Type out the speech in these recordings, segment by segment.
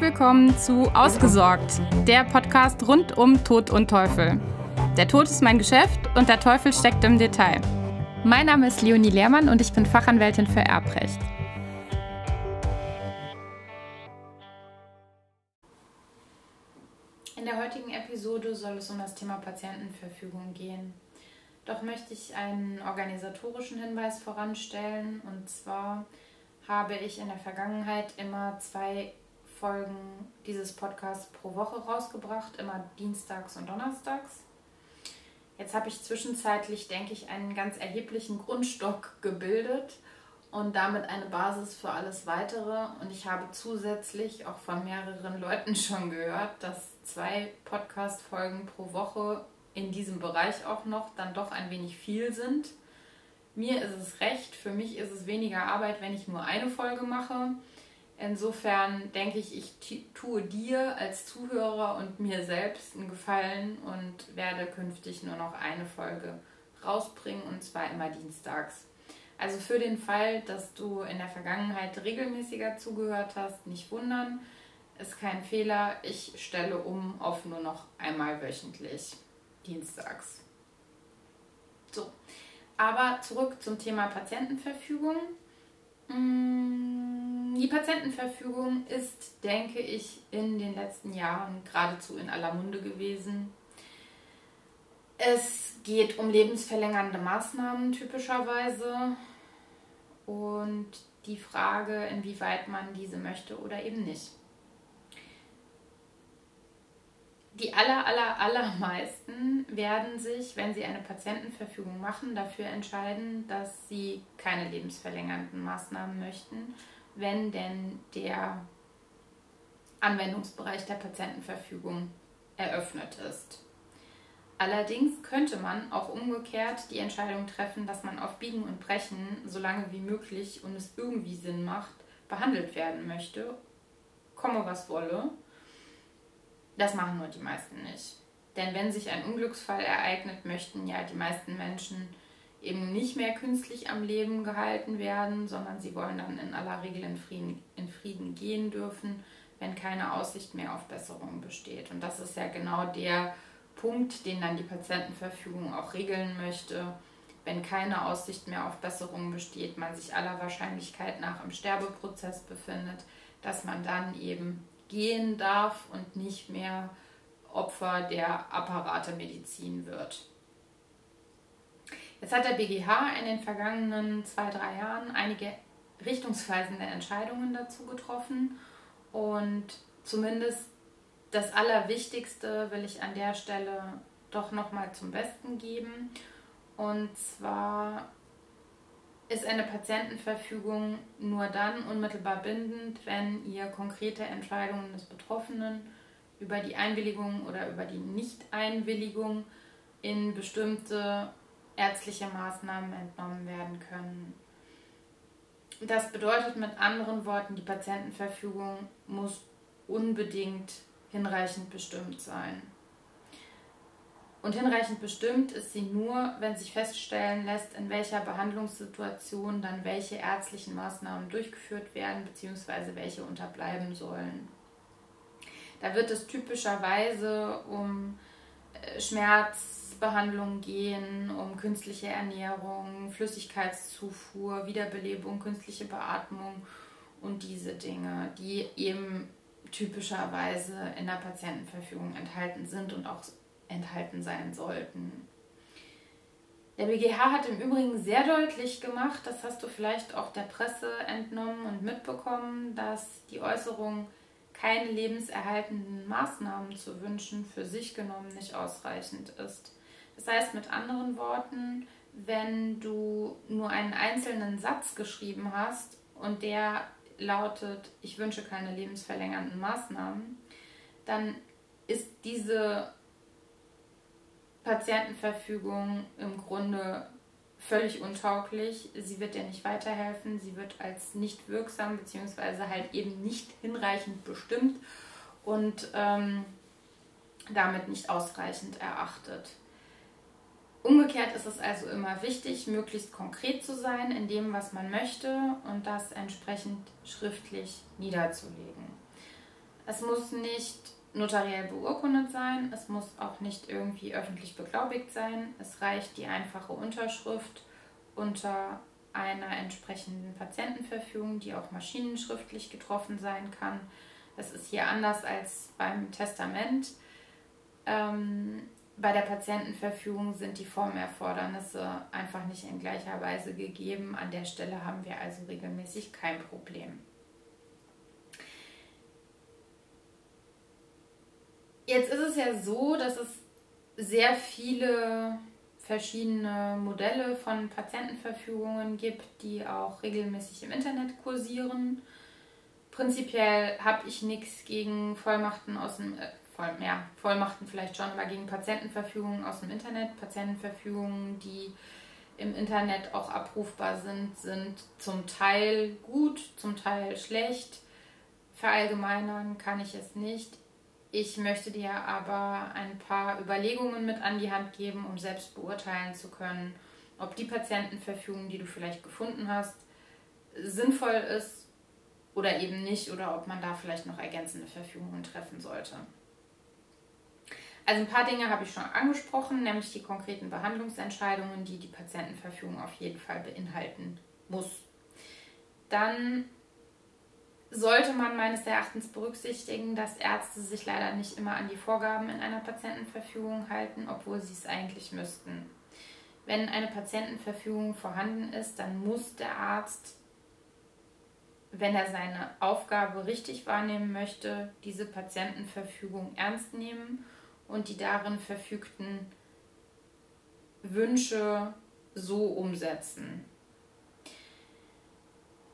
Willkommen zu Ausgesorgt, der Podcast rund um Tod und Teufel. Der Tod ist mein Geschäft und der Teufel steckt im Detail. Mein Name ist Leonie Lehrmann und ich bin Fachanwältin für Erbrecht. In der heutigen Episode soll es um das Thema Patientenverfügung gehen. Doch möchte ich einen organisatorischen Hinweis voranstellen und zwar habe ich in der Vergangenheit immer zwei Folgen dieses Podcasts pro Woche rausgebracht, immer dienstags und donnerstags. Jetzt habe ich zwischenzeitlich, denke ich, einen ganz erheblichen Grundstock gebildet und damit eine Basis für alles Weitere. Und ich habe zusätzlich auch von mehreren Leuten schon gehört, dass zwei Podcast-Folgen pro Woche in diesem Bereich auch noch dann doch ein wenig viel sind. Mir ist es recht, für mich ist es weniger Arbeit, wenn ich nur eine Folge mache. Insofern denke ich, ich tue dir als Zuhörer und mir selbst einen Gefallen und werde künftig nur noch eine Folge rausbringen und zwar immer dienstags. Also für den Fall, dass du in der Vergangenheit regelmäßiger zugehört hast, nicht wundern, ist kein Fehler. Ich stelle um auf nur noch einmal wöchentlich, dienstags. So, aber zurück zum Thema Patientenverfügung. Mm, die Patientenverfügung ist, denke ich, in den letzten Jahren geradezu in aller Munde gewesen. Es geht um lebensverlängernde Maßnahmen typischerweise und die Frage, inwieweit man diese möchte oder eben nicht. Die aller, aller, allermeisten werden sich, wenn sie eine Patientenverfügung machen, dafür entscheiden, dass sie keine lebensverlängernden Maßnahmen möchten, wenn denn der Anwendungsbereich der Patientenverfügung eröffnet ist. Allerdings könnte man auch umgekehrt die Entscheidung treffen, dass man auf Biegen und Brechen, so lange wie möglich und es irgendwie Sinn macht, behandelt werden möchte, komme was wolle das machen nur die meisten nicht. Denn wenn sich ein Unglücksfall ereignet, möchten ja die meisten Menschen eben nicht mehr künstlich am Leben gehalten werden, sondern sie wollen dann in aller Regel in Frieden, in Frieden gehen dürfen, wenn keine Aussicht mehr auf Besserung besteht. Und das ist ja genau der Punkt, den dann die Patientenverfügung auch regeln möchte. Wenn keine Aussicht mehr auf Besserung besteht, man sich aller Wahrscheinlichkeit nach im Sterbeprozess befindet, dass man dann eben gehen darf und nicht mehr Opfer der Apparatemedizin wird. Jetzt hat der BGH in den vergangenen zwei, drei Jahren einige richtungsweisende Entscheidungen dazu getroffen und zumindest das Allerwichtigste will ich an der Stelle doch nochmal zum Besten geben. Und zwar ist eine Patientenverfügung nur dann unmittelbar bindend, wenn ihr konkrete Entscheidungen des Betroffenen über die Einwilligung oder über die Nicht-Einwilligung in bestimmte ärztliche Maßnahmen entnommen werden können. Das bedeutet mit anderen Worten, die Patientenverfügung muss unbedingt hinreichend bestimmt sein. Und hinreichend bestimmt ist sie nur, wenn sich feststellen lässt, in welcher Behandlungssituation dann welche ärztlichen Maßnahmen durchgeführt werden bzw. welche unterbleiben sollen. Da wird es typischerweise um Schmerzbehandlung gehen, um künstliche Ernährung, Flüssigkeitszufuhr, Wiederbelebung, künstliche Beatmung und diese Dinge, die eben typischerweise in der Patientenverfügung enthalten sind und auch enthalten sein sollten. Der BGH hat im Übrigen sehr deutlich gemacht, das hast du vielleicht auch der Presse entnommen und mitbekommen, dass die Äußerung, keine lebenserhaltenden Maßnahmen zu wünschen, für sich genommen nicht ausreichend ist. Das heißt mit anderen Worten, wenn du nur einen einzelnen Satz geschrieben hast und der lautet, ich wünsche keine lebensverlängernden Maßnahmen, dann ist diese Patientenverfügung im Grunde völlig untauglich. Sie wird dir nicht weiterhelfen. Sie wird als nicht wirksam bzw. halt eben nicht hinreichend bestimmt und ähm, damit nicht ausreichend erachtet. Umgekehrt ist es also immer wichtig, möglichst konkret zu sein in dem, was man möchte und das entsprechend schriftlich niederzulegen. Es muss nicht notariell beurkundet sein, es muss auch nicht irgendwie öffentlich beglaubigt sein. Es reicht die einfache Unterschrift unter einer entsprechenden Patientenverfügung, die auch maschinenschriftlich getroffen sein kann. Das ist hier anders als beim Testament. Ähm, bei der Patientenverfügung sind die Formerfordernisse einfach nicht in gleicher Weise gegeben. An der Stelle haben wir also regelmäßig kein Problem. Jetzt ist es ja so, dass es sehr viele verschiedene Modelle von Patientenverfügungen gibt, die auch regelmäßig im Internet kursieren. Prinzipiell habe ich nichts gegen Vollmachten aus dem, äh, Voll, ja, Vollmachten vielleicht schon, aber gegen Patientenverfügungen aus dem Internet. Patientenverfügungen, die im Internet auch abrufbar sind, sind zum Teil gut, zum Teil schlecht. Verallgemeinern kann ich es nicht. Ich möchte dir aber ein paar Überlegungen mit an die Hand geben, um selbst beurteilen zu können, ob die Patientenverfügung, die du vielleicht gefunden hast, sinnvoll ist oder eben nicht oder ob man da vielleicht noch ergänzende Verfügungen treffen sollte. Also ein paar Dinge habe ich schon angesprochen, nämlich die konkreten Behandlungsentscheidungen, die die Patientenverfügung auf jeden Fall beinhalten muss. Dann sollte man meines Erachtens berücksichtigen, dass Ärzte sich leider nicht immer an die Vorgaben in einer Patientenverfügung halten, obwohl sie es eigentlich müssten. Wenn eine Patientenverfügung vorhanden ist, dann muss der Arzt, wenn er seine Aufgabe richtig wahrnehmen möchte, diese Patientenverfügung ernst nehmen und die darin verfügten Wünsche so umsetzen.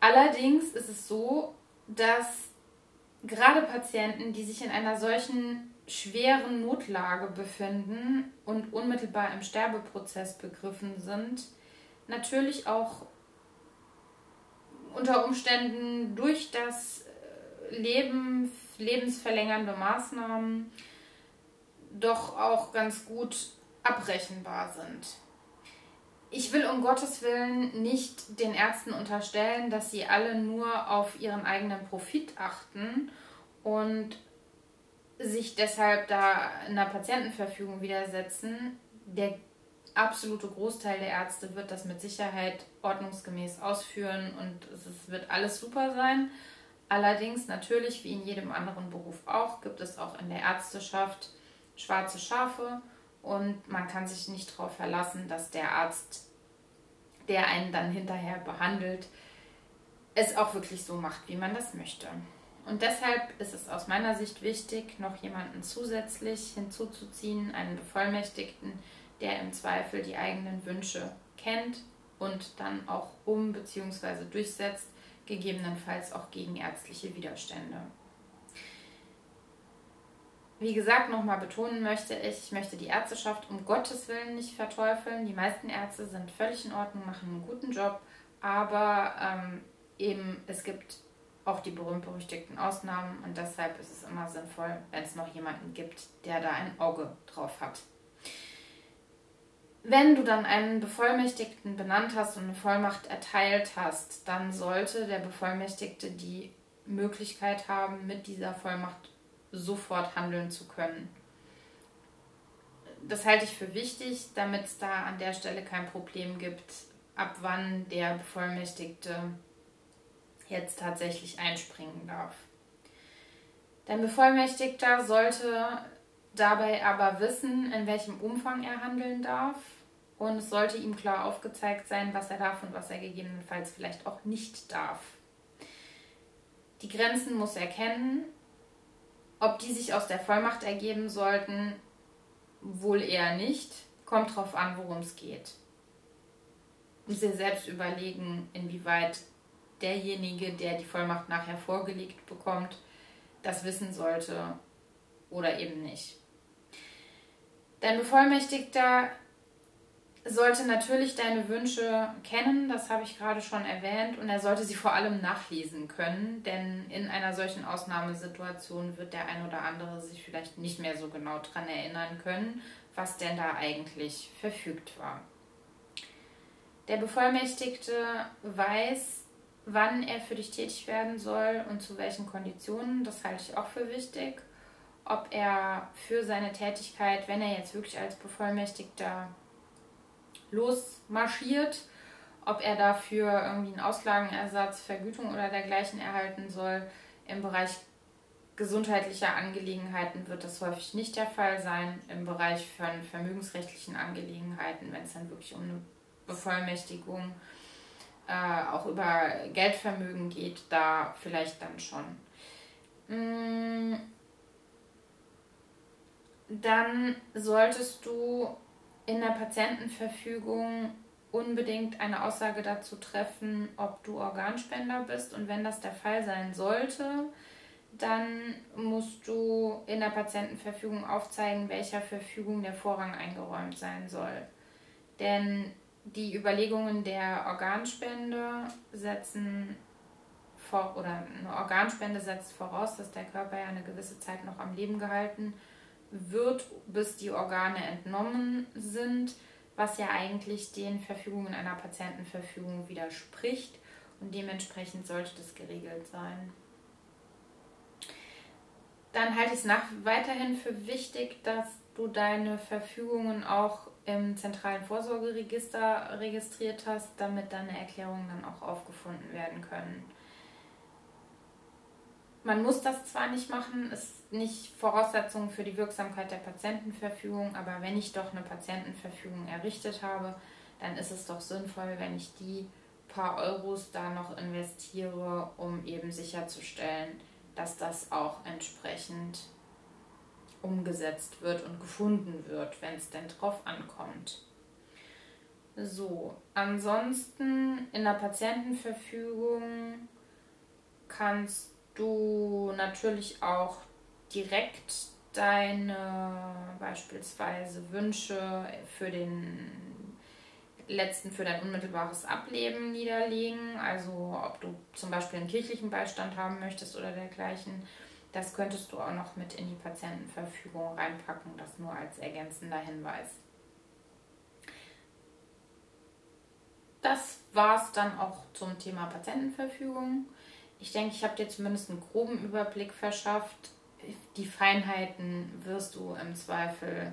Allerdings ist es so, dass gerade Patienten, die sich in einer solchen schweren Notlage befinden und unmittelbar im Sterbeprozess begriffen sind, natürlich auch unter Umständen durch das äh, Leben, lebensverlängernde Maßnahmen doch auch ganz gut abrechenbar sind ich will um Gottes Willen nicht den Ärzten unterstellen, dass sie alle nur auf ihren eigenen Profit achten und sich deshalb da in einer Patientenverfügung widersetzen. Der absolute Großteil der Ärzte wird das mit Sicherheit ordnungsgemäß ausführen und es wird alles super sein. Allerdings natürlich, wie in jedem anderen Beruf auch, gibt es auch in der Ärzteschaft schwarze Schafe und man kann sich nicht darauf verlassen, dass der Arzt, der einen dann hinterher behandelt, es auch wirklich so macht, wie man das möchte. Und deshalb ist es aus meiner Sicht wichtig, noch jemanden zusätzlich hinzuzuziehen, einen Bevollmächtigten, der im Zweifel die eigenen Wünsche kennt und dann auch um bzw. durchsetzt, gegebenenfalls auch gegen ärztliche Widerstände. Wie gesagt, nochmal betonen möchte ich, ich möchte die Ärzteschaft um Gottes Willen nicht verteufeln. Die meisten Ärzte sind völlig in Ordnung, machen einen guten Job, aber ähm, eben es gibt auch die berühmt-berüchtigten Ausnahmen und deshalb ist es immer sinnvoll, wenn es noch jemanden gibt, der da ein Auge drauf hat. Wenn du dann einen Bevollmächtigten benannt hast und eine Vollmacht erteilt hast, dann sollte der Bevollmächtigte die Möglichkeit haben, mit dieser Vollmacht sofort handeln zu können. Das halte ich für wichtig, damit es da an der Stelle kein Problem gibt, ab wann der Bevollmächtigte jetzt tatsächlich einspringen darf. Dein Bevollmächtigter sollte dabei aber wissen, in welchem Umfang er handeln darf und es sollte ihm klar aufgezeigt sein, was er darf und was er gegebenenfalls vielleicht auch nicht darf. Die Grenzen muss er kennen ob die sich aus der Vollmacht ergeben sollten, wohl eher nicht. Kommt drauf an, worum es geht. Muss ihr selbst überlegen, inwieweit derjenige, der die Vollmacht nachher vorgelegt bekommt, das wissen sollte oder eben nicht. Dein Bevollmächtigter sollte natürlich deine Wünsche kennen, das habe ich gerade schon erwähnt, und er sollte sie vor allem nachlesen können, denn in einer solchen Ausnahmesituation wird der ein oder andere sich vielleicht nicht mehr so genau daran erinnern können, was denn da eigentlich verfügt war. Der Bevollmächtigte weiß, wann er für dich tätig werden soll und zu welchen Konditionen. Das halte ich auch für wichtig. Ob er für seine Tätigkeit, wenn er jetzt wirklich als Bevollmächtigter losmarschiert, ob er dafür irgendwie einen Auslagenersatz, Vergütung oder dergleichen erhalten soll. Im Bereich gesundheitlicher Angelegenheiten wird das häufig nicht der Fall sein. Im Bereich von vermögensrechtlichen Angelegenheiten, wenn es dann wirklich um eine Bevollmächtigung äh, auch über Geldvermögen geht, da vielleicht dann schon. Mm. Dann solltest du in der Patientenverfügung unbedingt eine Aussage dazu treffen, ob du Organspender bist. Und wenn das der Fall sein sollte, dann musst du in der Patientenverfügung aufzeigen, welcher Verfügung der Vorrang eingeräumt sein soll. Denn die Überlegungen der Organspende setzen vor, oder eine Organspende setzt voraus, dass der Körper ja eine gewisse Zeit noch am Leben gehalten wird, bis die Organe entnommen sind was ja eigentlich den Verfügungen einer Patientenverfügung widerspricht und dementsprechend sollte das geregelt sein. Dann halte ich es nach, weiterhin für wichtig, dass du deine Verfügungen auch im zentralen Vorsorgeregister registriert hast, damit deine Erklärungen dann auch aufgefunden werden können. Man muss das zwar nicht machen, ist nicht Voraussetzung für die Wirksamkeit der Patientenverfügung, aber wenn ich doch eine Patientenverfügung errichtet habe, dann ist es doch sinnvoll, wenn ich die paar Euros da noch investiere, um eben sicherzustellen, dass das auch entsprechend umgesetzt wird und gefunden wird, wenn es denn drauf ankommt. So, ansonsten in der Patientenverfügung kannst du natürlich auch direkt deine beispielsweise Wünsche für den letzten, für dein unmittelbares Ableben niederlegen. Also ob du zum Beispiel einen kirchlichen Beistand haben möchtest oder dergleichen. Das könntest du auch noch mit in die Patientenverfügung reinpacken, das nur als ergänzender Hinweis. Das war es dann auch zum Thema Patientenverfügung. Ich denke, ich habe dir zumindest einen groben Überblick verschafft. Die Feinheiten wirst du im Zweifel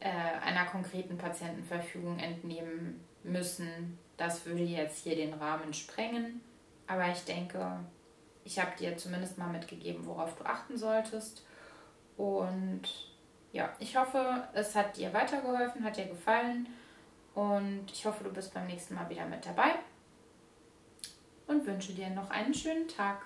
äh, einer konkreten Patientenverfügung entnehmen müssen. Das würde jetzt hier den Rahmen sprengen. Aber ich denke, ich habe dir zumindest mal mitgegeben, worauf du achten solltest. Und ja, ich hoffe, es hat dir weitergeholfen, hat dir gefallen. Und ich hoffe, du bist beim nächsten Mal wieder mit dabei und wünsche dir noch einen schönen Tag.